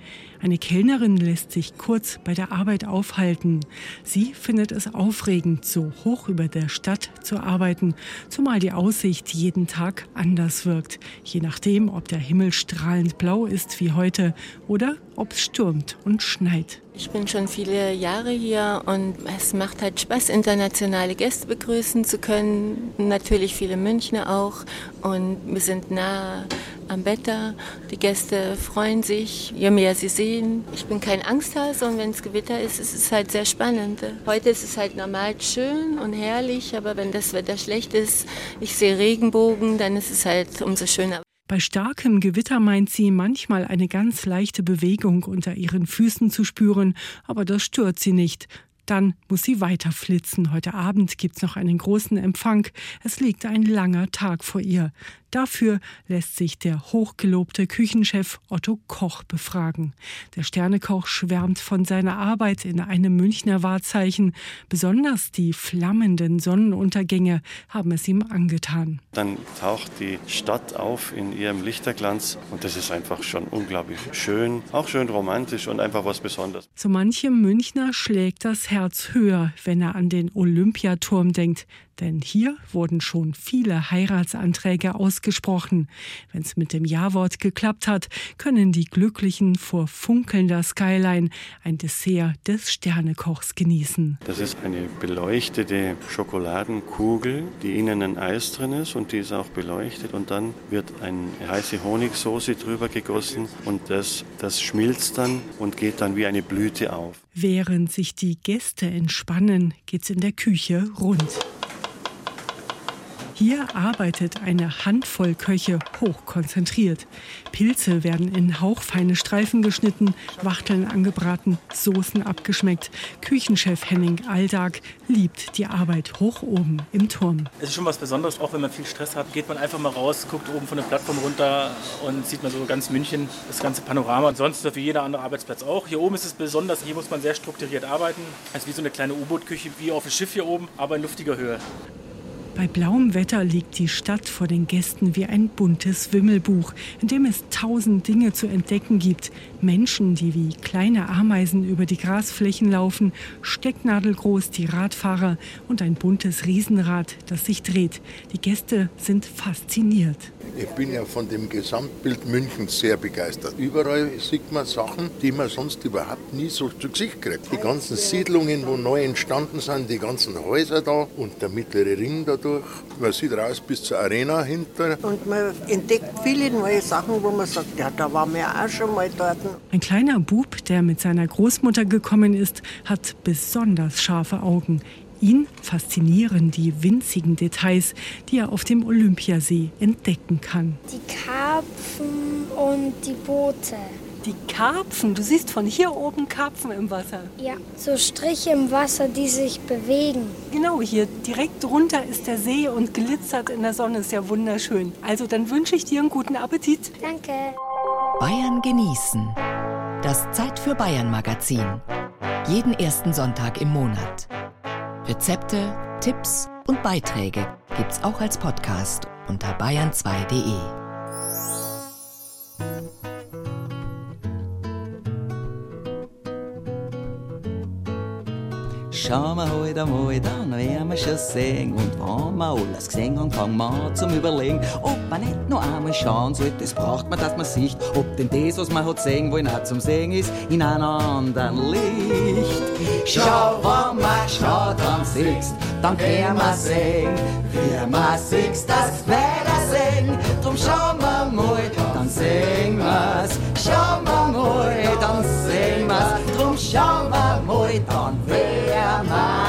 Eine Kellnerin lässt sich kurz bei der Arbeit aufhalten. Sie findet es aufregend, so hoch über der Stadt zu arbeiten, zumal die Aussicht jeden Tag anders wirkt, je nachdem, ob der Himmel strahlend blau ist wie heute oder ob es stürmt und schneit. Ich bin schon viele Jahre hier und es macht halt Spaß, internationale Gäste begrüßen zu können. Natürlich viele Münchner auch. Und wir sind nah am Wetter. Die Gäste freuen sich, je mehr sie sehen. Ich bin kein Angsthase und wenn es Gewitter ist, ist es halt sehr spannend. Heute ist es halt normal schön und herrlich, aber wenn das Wetter schlecht ist, ich sehe Regenbogen, dann ist es halt umso schöner. Bei starkem Gewitter meint sie manchmal eine ganz leichte Bewegung unter ihren Füßen zu spüren, aber das stört sie nicht. Dann muss sie weiter flitzen. Heute Abend gibt's noch einen großen Empfang. Es liegt ein langer Tag vor ihr. Dafür lässt sich der hochgelobte Küchenchef Otto Koch befragen. Der Sternekoch schwärmt von seiner Arbeit in einem Münchner Wahrzeichen. Besonders die flammenden Sonnenuntergänge haben es ihm angetan. Dann taucht die Stadt auf in ihrem Lichterglanz und das ist einfach schon unglaublich schön, auch schön romantisch und einfach was Besonderes. So manchem Münchner schlägt das Herz höher, wenn er an den Olympiaturm denkt. Denn hier wurden schon viele Heiratsanträge ausgesprochen. Wenn es mit dem Ja-Wort geklappt hat, können die Glücklichen vor funkelnder Skyline ein Dessert des Sternekochs genießen. Das ist eine beleuchtete Schokoladenkugel, die innen ein Eis drin ist und die ist auch beleuchtet. Und dann wird eine heiße Honigsoße drüber gegossen und das, das schmilzt dann und geht dann wie eine Blüte auf. Während sich die Gäste entspannen, geht's in der Küche rund. Hier arbeitet eine Handvoll Köche hochkonzentriert. Pilze werden in hauchfeine Streifen geschnitten, Wachteln angebraten, Soßen abgeschmeckt. Küchenchef Henning Aldag liebt die Arbeit hoch oben im Turm. Es ist schon was Besonderes, auch wenn man viel Stress hat, geht man einfach mal raus, guckt oben von der Plattform runter und sieht man so ganz München, das ganze Panorama. Und sonst wie jeder andere Arbeitsplatz auch. Hier oben ist es besonders, hier muss man sehr strukturiert arbeiten. Es ist wie so eine kleine U-Boot-Küche, wie auf dem Schiff hier oben, aber in luftiger Höhe. Bei blauem Wetter liegt die Stadt vor den Gästen wie ein buntes Wimmelbuch, in dem es tausend Dinge zu entdecken gibt. Menschen, die wie kleine Ameisen über die Grasflächen laufen, stecknadelgroß die Radfahrer und ein buntes Riesenrad, das sich dreht. Die Gäste sind fasziniert. Ich bin ja von dem Gesamtbild Münchens sehr begeistert. Überall sieht man Sachen, die man sonst überhaupt nie so zu Gesicht kriegt. Die ganzen Siedlungen, wo neu entstanden sind, die ganzen Häuser da und der mittlere Ring dadurch. Man sieht raus bis zur Arena hinter. Und man entdeckt viele neue Sachen, wo man sagt, ja, da waren wir auch schon mal dort. Ein kleiner Bub, der mit seiner Großmutter gekommen ist, hat besonders scharfe Augen. Ihn faszinieren die winzigen Details, die er auf dem Olympiasee entdecken kann. Die Karpfen und die Boote. Die Karpfen, du siehst von hier oben Karpfen im Wasser. Ja, so Striche im Wasser, die sich bewegen. Genau, hier direkt drunter ist der See und glitzert in der Sonne, ist ja wunderschön. Also dann wünsche ich dir einen guten Appetit. Danke. Bayern genießen. Das Zeit für Bayern Magazin. Jeden ersten Sonntag im Monat. Rezepte, Tipps und Beiträge gibt's auch als Podcast unter bayern2.de. schauen wir heute einmal, dann werden wir schon sehen. Und wenn wir alles gesehen haben, fangen wir an zum Überlegen, ob man nicht nur einmal schauen sollte. Das braucht man, dass man sieht, ob denn das, was man hat sehen wollen, auch zum Sehen ist, in einem anderen Licht. Schau, wenn man schaut, dann siehst, dann können wir sehen, wie man sieht, das Wiedersehen. Drum schauen wir mal, dann sehen wir's. Schauen wir mal, dann sehen wir's. Drum schauen wir mal, dann werden wir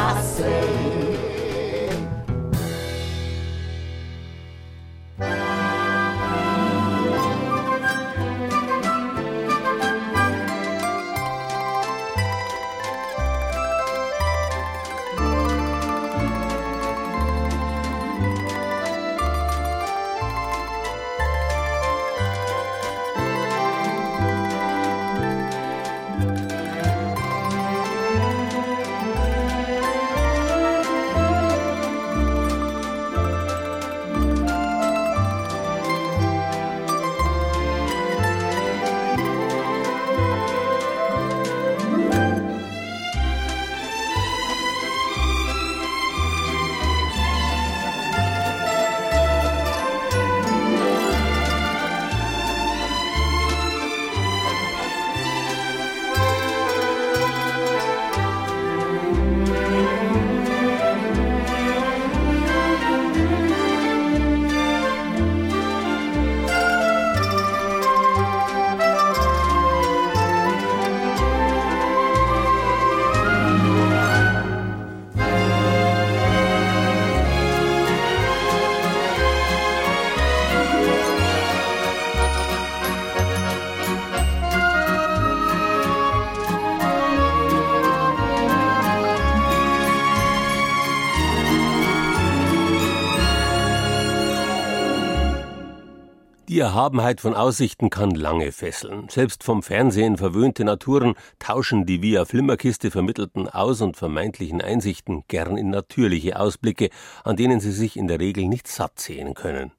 Erhabenheit von Aussichten kann lange fesseln. Selbst vom Fernsehen verwöhnte Naturen tauschen die via Flimmerkiste vermittelten Aus- und vermeintlichen Einsichten gern in natürliche Ausblicke, an denen sie sich in der Regel nicht satt sehen können.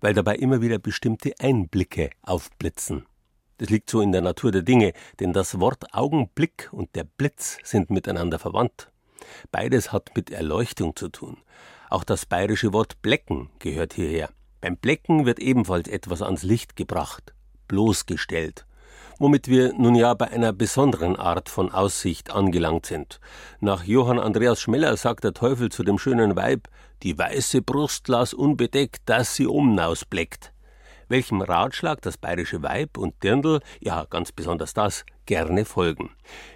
Weil dabei immer wieder bestimmte Einblicke aufblitzen. Das liegt so in der Natur der Dinge, denn das Wort Augenblick und der Blitz sind miteinander verwandt. Beides hat mit Erleuchtung zu tun. Auch das bayerische Wort Blecken gehört hierher. Beim Blecken wird ebenfalls etwas ans Licht gebracht, bloßgestellt, womit wir nun ja bei einer besonderen Art von Aussicht angelangt sind. Nach Johann Andreas Schmeller sagt der Teufel zu dem schönen Weib, die weiße Brust las unbedeckt, dass sie umnausbleckt welchem Ratschlag das bayerische Weib und Dirndl, ja ganz besonders das, gerne folgen.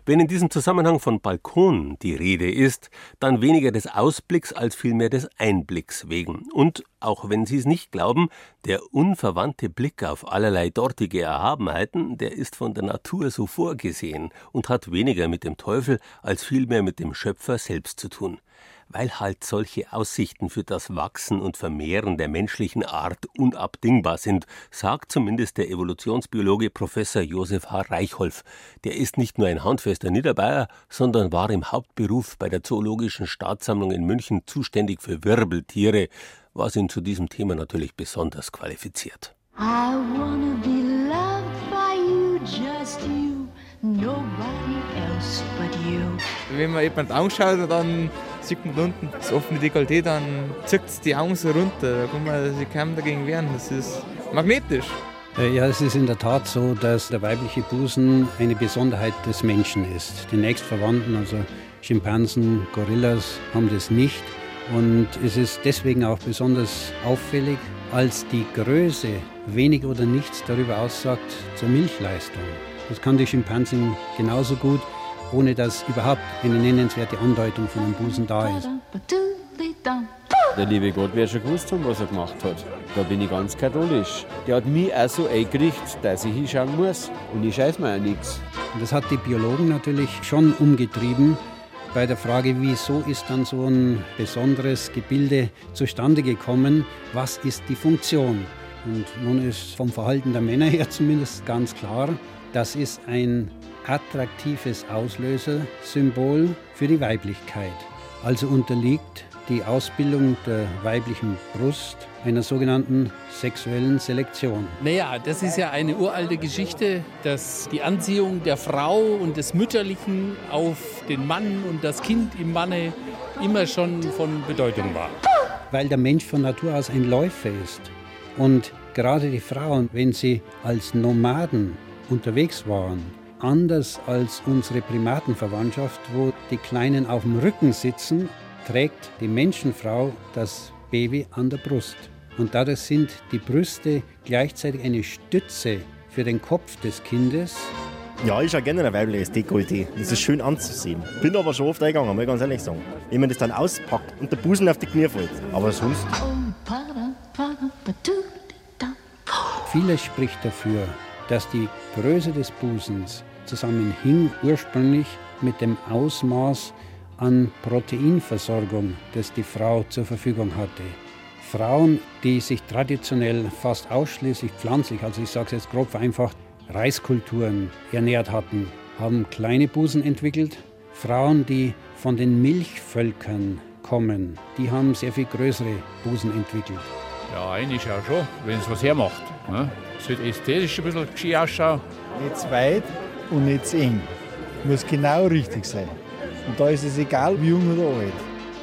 Wenn in diesem Zusammenhang von Balkon die Rede ist, dann weniger des Ausblicks als vielmehr des Einblicks wegen. Und, auch wenn Sie es nicht glauben, der unverwandte Blick auf allerlei dortige Erhabenheiten, der ist von der Natur so vorgesehen und hat weniger mit dem Teufel als vielmehr mit dem Schöpfer selbst zu tun weil halt solche Aussichten für das Wachsen und Vermehren der menschlichen Art unabdingbar sind, sagt zumindest der Evolutionsbiologe Professor Josef H. Reichholf. Der ist nicht nur ein handfester Niederbayer, sondern war im Hauptberuf bei der Zoologischen Staatssammlung in München zuständig für Wirbeltiere, was ihn zu diesem Thema natürlich besonders qualifiziert. I wanna be loved by you, just you, nobody else but you. Wenn man jemand anschaut, dann sieht man unten das offene Dekolleté, dann zieht es die Augen so runter. Da kann man sich kaum dagegen wehren. Das ist magnetisch. Äh, ja, es ist in der Tat so, dass der weibliche Busen eine Besonderheit des Menschen ist. Die nächstverwandten, also Schimpansen, Gorillas, haben das nicht. Und es ist deswegen auch besonders auffällig, als die Größe wenig oder nichts darüber aussagt zur Milchleistung. Das kann die Schimpansen genauso gut ohne dass überhaupt eine nennenswerte Andeutung von einem Busen da ist. Der liebe Gott wird schon gewusst haben, was er gemacht hat. Da bin ich ganz katholisch. Der hat mich auch so eingerichtet, dass ich hinschauen muss. Und ich scheiß mir auch nichts. Und das hat die Biologen natürlich schon umgetrieben bei der Frage, wieso ist dann so ein besonderes Gebilde zustande gekommen? Was ist die Funktion? Und nun ist vom Verhalten der Männer her zumindest ganz klar, das ist ein attraktives Auslösersymbol für die Weiblichkeit. Also unterliegt die Ausbildung der weiblichen Brust einer sogenannten sexuellen Selektion. Naja, das ist ja eine uralte Geschichte, dass die Anziehung der Frau und des Mütterlichen auf den Mann und das Kind im Manne immer schon von Bedeutung war. Weil der Mensch von Natur aus ein Läufer ist. Und gerade die Frauen, wenn sie als Nomaden unterwegs waren, anders als unsere Primatenverwandtschaft, wo die Kleinen auf dem Rücken sitzen, trägt die Menschenfrau das Baby an der Brust. Und dadurch sind die Brüste gleichzeitig eine Stütze für den Kopf des Kindes. Ja, ich habe gerne ein weibliches Dekolleté. Das ist schön anzusehen. Bin aber schon oft eingegangen, muss ich ganz ehrlich sagen. Wenn man das dann auspackt und der Busen auf die Knie fällt. Aber sonst. Vieles spricht dafür, dass die Größe des Busens zusammenhing ursprünglich mit dem Ausmaß an Proteinversorgung, das die Frau zur Verfügung hatte. Frauen, die sich traditionell fast ausschließlich pflanzlich, also ich sage es jetzt grob vereinfacht, Reiskulturen ernährt hatten, haben kleine Busen entwickelt. Frauen, die von den Milchvölkern kommen, die haben sehr viel größere Busen entwickelt. Ja, eigentlich auch schon, wenn es was hermacht. Ne? Sollte ästhetisch ein bisschen gescheit ausschauen. Nicht zu weit und nicht zu eng. Muss genau richtig sein. Und da ist es egal, wie jung oder alt.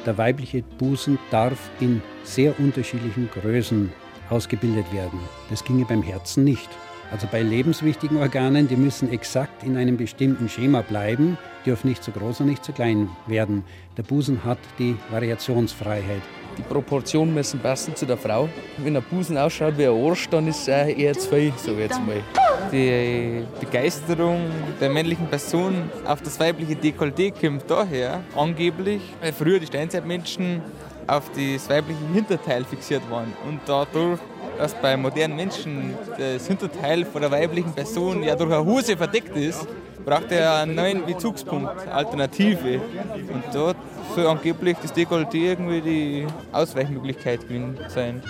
Der weibliche Busen darf in sehr unterschiedlichen Größen ausgebildet werden. Das ginge beim Herzen nicht. Also bei lebenswichtigen Organen, die müssen exakt in einem bestimmten Schema bleiben, dürfen nicht zu groß und nicht zu klein werden. Der Busen hat die Variationsfreiheit. Die Proportionen müssen passen zu der Frau. Wenn ein Busen ausschaut wie ein Arsch, dann ist er eher zu viel, so jetzt mal. Die Begeisterung der männlichen Person auf das weibliche Dekolleté kommt daher, angeblich, weil früher die Steinzeitmenschen auf das weibliche Hinterteil fixiert waren und dadurch dass bei modernen Menschen das Hinterteil von der weiblichen Person ja durch eine Hose verdeckt ist, braucht er einen neuen Bezugspunkt, Alternative. Und dort soll angeblich das Dekolleté irgendwie die Ausweichmöglichkeit sein.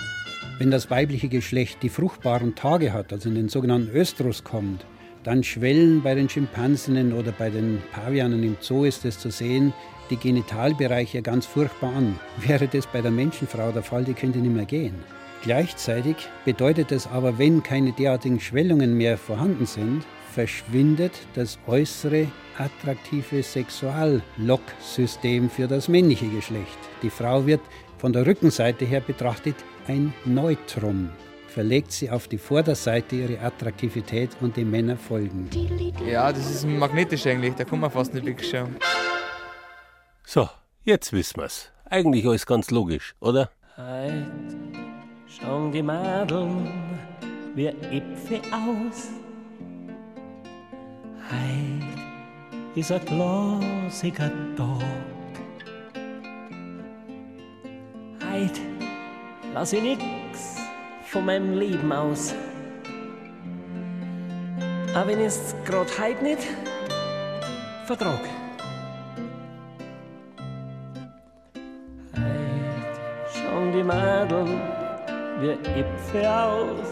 Wenn das weibliche Geschlecht die fruchtbaren Tage hat, also in den sogenannten Östrus kommt, dann schwellen bei den Schimpansinnen oder bei den Pavianen im Zoo ist es zu sehen, die Genitalbereiche ganz furchtbar an. Wäre das bei der Menschenfrau der Fall, die könnte nicht mehr gehen. Gleichzeitig bedeutet es aber, wenn keine derartigen Schwellungen mehr vorhanden sind, verschwindet das äußere attraktive Sexuallocksystem für das männliche Geschlecht. Die Frau wird von der Rückenseite her betrachtet ein Neutrum. Verlegt sie auf die Vorderseite ihre Attraktivität und die Männer folgen. Ja, das ist magnetisch eigentlich, da kann man fast nicht wegschauen. So, jetzt wissen wir's. Eigentlich alles ganz logisch, oder? Halt. Schauen die Madeln wie Äpfel aus. Heut ist ein glasiger Tag. Heut lass ich nix von meinem Leben aus. Aber wenn ich's grad heut nicht vertrag. Heut schauen die Madeln wie Äpfel aus.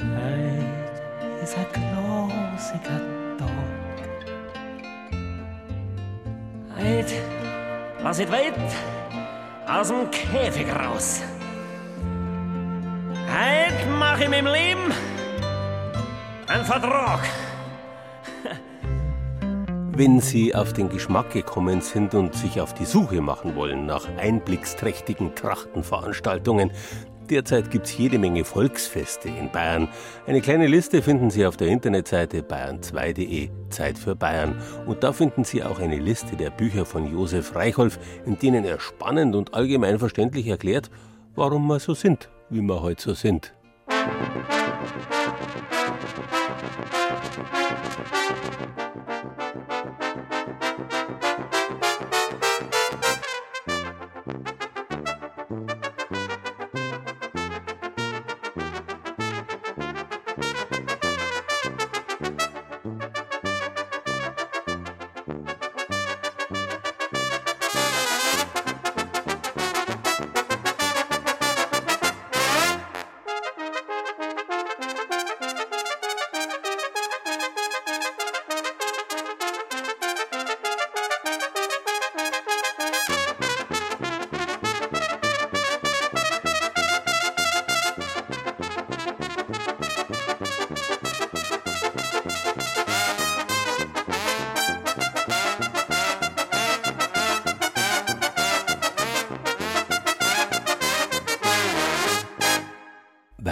Heut ist ein glasiger Tag. Heut lass ich weit aus dem Käfig raus. Heut mach ich mit dem Leben einen Vertrag. Wenn Sie auf den Geschmack gekommen sind und sich auf die Suche machen wollen nach einblicksträchtigen Trachtenveranstaltungen, derzeit gibt es jede Menge Volksfeste in Bayern. Eine kleine Liste finden Sie auf der Internetseite bayern2.de Zeit für Bayern. Und da finden Sie auch eine Liste der Bücher von Josef Reichholf, in denen er spannend und allgemein verständlich erklärt, warum wir so sind, wie wir heute so sind.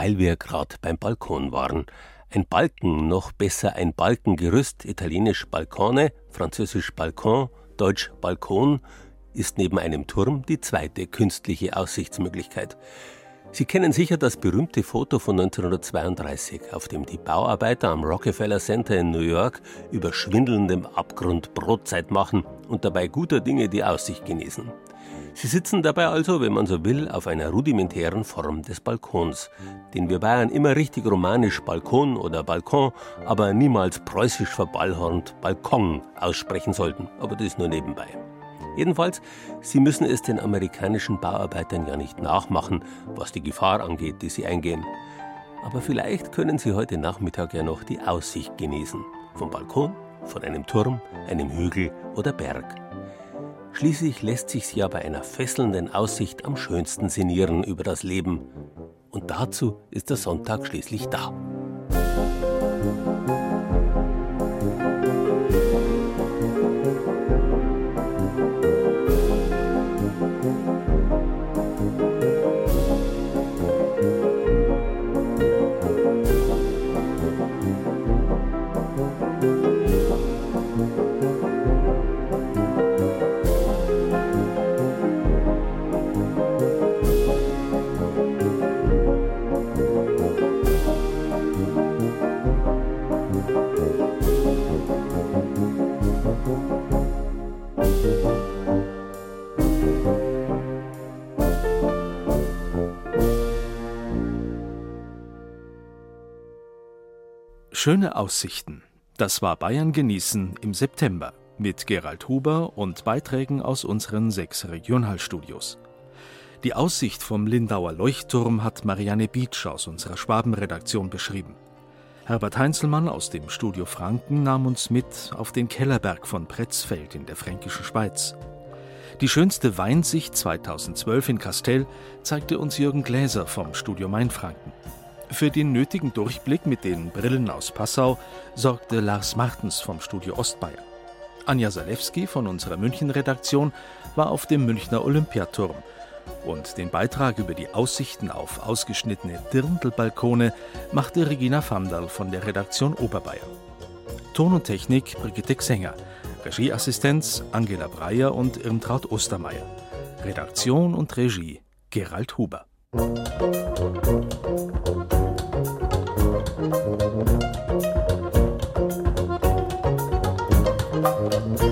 Weil wir gerade beim Balkon waren. Ein Balken, noch besser ein Balkengerüst, italienisch Balkone, französisch Balkon, deutsch Balkon, ist neben einem Turm die zweite künstliche Aussichtsmöglichkeit. Sie kennen sicher das berühmte Foto von 1932, auf dem die Bauarbeiter am Rockefeller Center in New York über schwindelndem Abgrund Brotzeit machen und dabei guter Dinge die Aussicht genießen. Sie sitzen dabei also, wenn man so will, auf einer rudimentären Form des Balkons, den wir Bayern immer richtig romanisch Balkon oder Balkon, aber niemals preußisch verballhornt Balkon aussprechen sollten. Aber das nur nebenbei. Jedenfalls, sie müssen es den amerikanischen Bauarbeitern ja nicht nachmachen, was die Gefahr angeht, die sie eingehen. Aber vielleicht können Sie heute Nachmittag ja noch die Aussicht genießen. Vom Balkon, von einem Turm, einem Hügel oder Berg. Schließlich lässt sich's ja bei einer fesselnden Aussicht am schönsten sinnieren über das Leben. Und dazu ist der Sonntag schließlich da. Schöne Aussichten. Das war Bayern genießen im September mit Gerald Huber und Beiträgen aus unseren sechs Regionalstudios. Die Aussicht vom Lindauer Leuchtturm hat Marianne Bietsch aus unserer Schwabenredaktion beschrieben. Herbert Heinzelmann aus dem Studio Franken nahm uns mit auf den Kellerberg von Pretzfeld in der fränkischen Schweiz. Die schönste Weinsicht 2012 in Kastell zeigte uns Jürgen Gläser vom Studio Mainfranken. Für den nötigen Durchblick mit den Brillen aus Passau sorgte Lars Martens vom Studio Ostbayern. Anja Salewski von unserer München-Redaktion war auf dem Münchner Olympiaturm. Und den Beitrag über die Aussichten auf ausgeschnittene Dirndlbalkone machte Regina Vandal von der Redaktion Oberbayern. Ton und Technik Brigitte Xenger, Regieassistenz Angela Breyer und Irmtraut Ostermeier. Redaktion und Regie Gerald Huber. Thank Thank you.